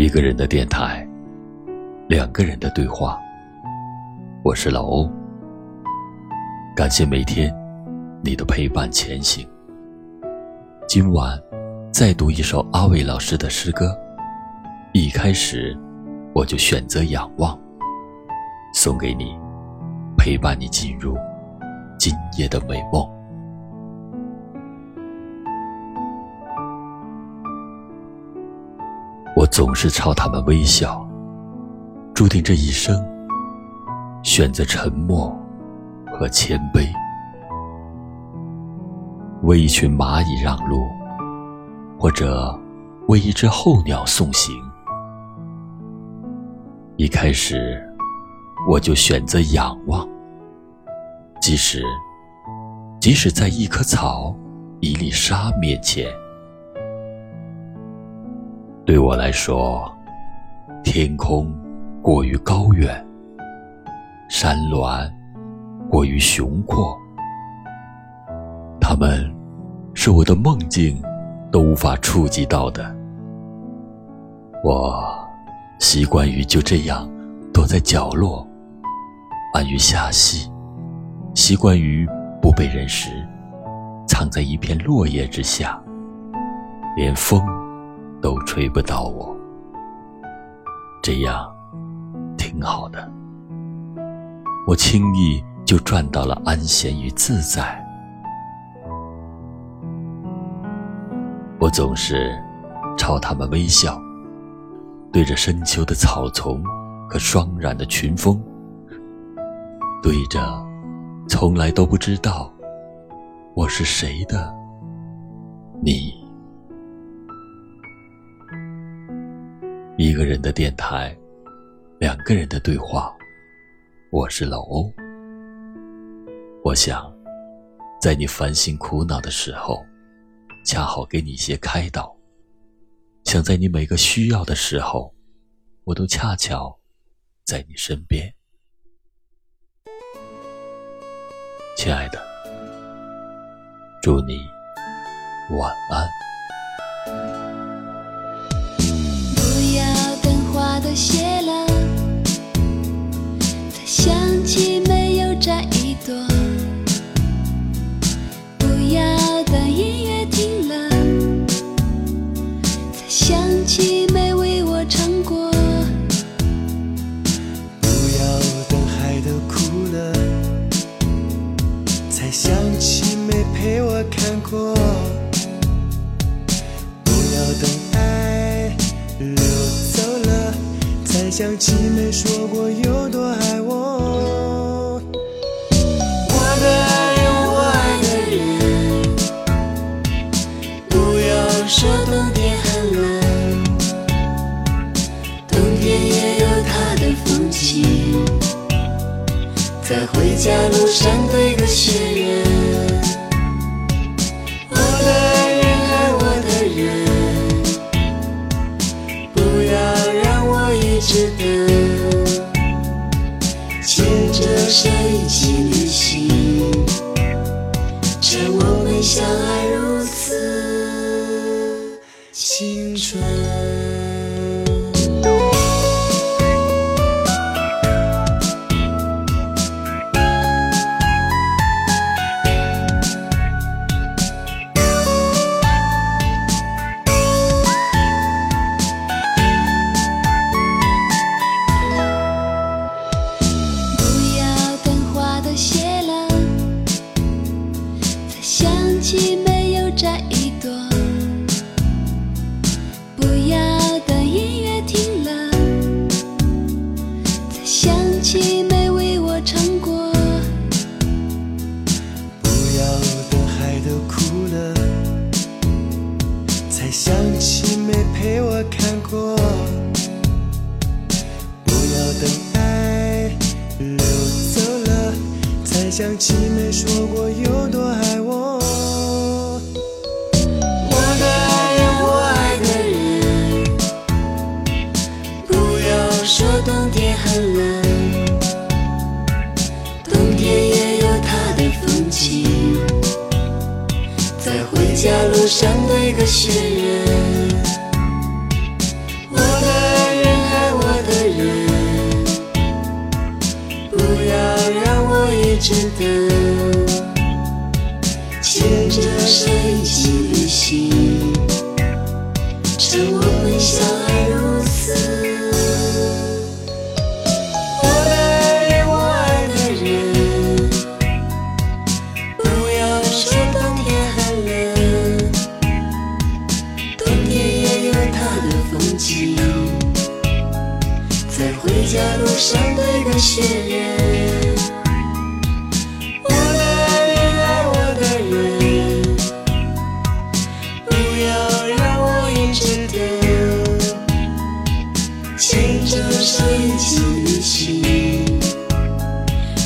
一个人的电台，两个人的对话。我是老欧，感谢每天你的陪伴前行。今晚再读一首阿伟老师的诗歌。一开始我就选择仰望，送给你，陪伴你进入今夜的美梦。总是朝他们微笑，注定这一生选择沉默和谦卑，为一群蚂蚁让路，或者为一只候鸟送行。一开始我就选择仰望，即使即使在一棵草、一粒沙面前。对我来说，天空过于高远，山峦过于雄阔，它们是我的梦境都无法触及到的。我习惯于就这样躲在角落，安于下息，习惯于不被人识，藏在一片落叶之下，连风。都吹不到我，这样挺好的。我轻易就赚到了安闲与自在。我总是朝他们微笑，对着深秋的草丛和霜染的群峰，对着从来都不知道我是谁的你。一个人的电台，两个人的对话。我是老欧。我想，在你烦心苦恼的时候，恰好给你一些开导；想在你每个需要的时候，我都恰巧在你身边。亲爱的，祝你晚安。谢了，再想想起没说过有多爱我，我的爱人，我爱的人，不要说冬天很冷，冬天也有它的风景，在回家路上堆个牵着手一起旅行，趁我们相爱如此青春。想起没陪我看过，不要等爱流走了，才想起没说过有多爱我。我的爱人，我爱的人，不要说冬天很冷，回家路上堆个雪人我的爱人爱我的人不要让我一直等牵着手一起旅行趁我堆个雪人，我的爱人爱我的人，不要让我一直等，牵着手一起旅行，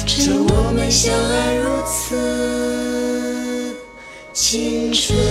趁我们相爱如此青春。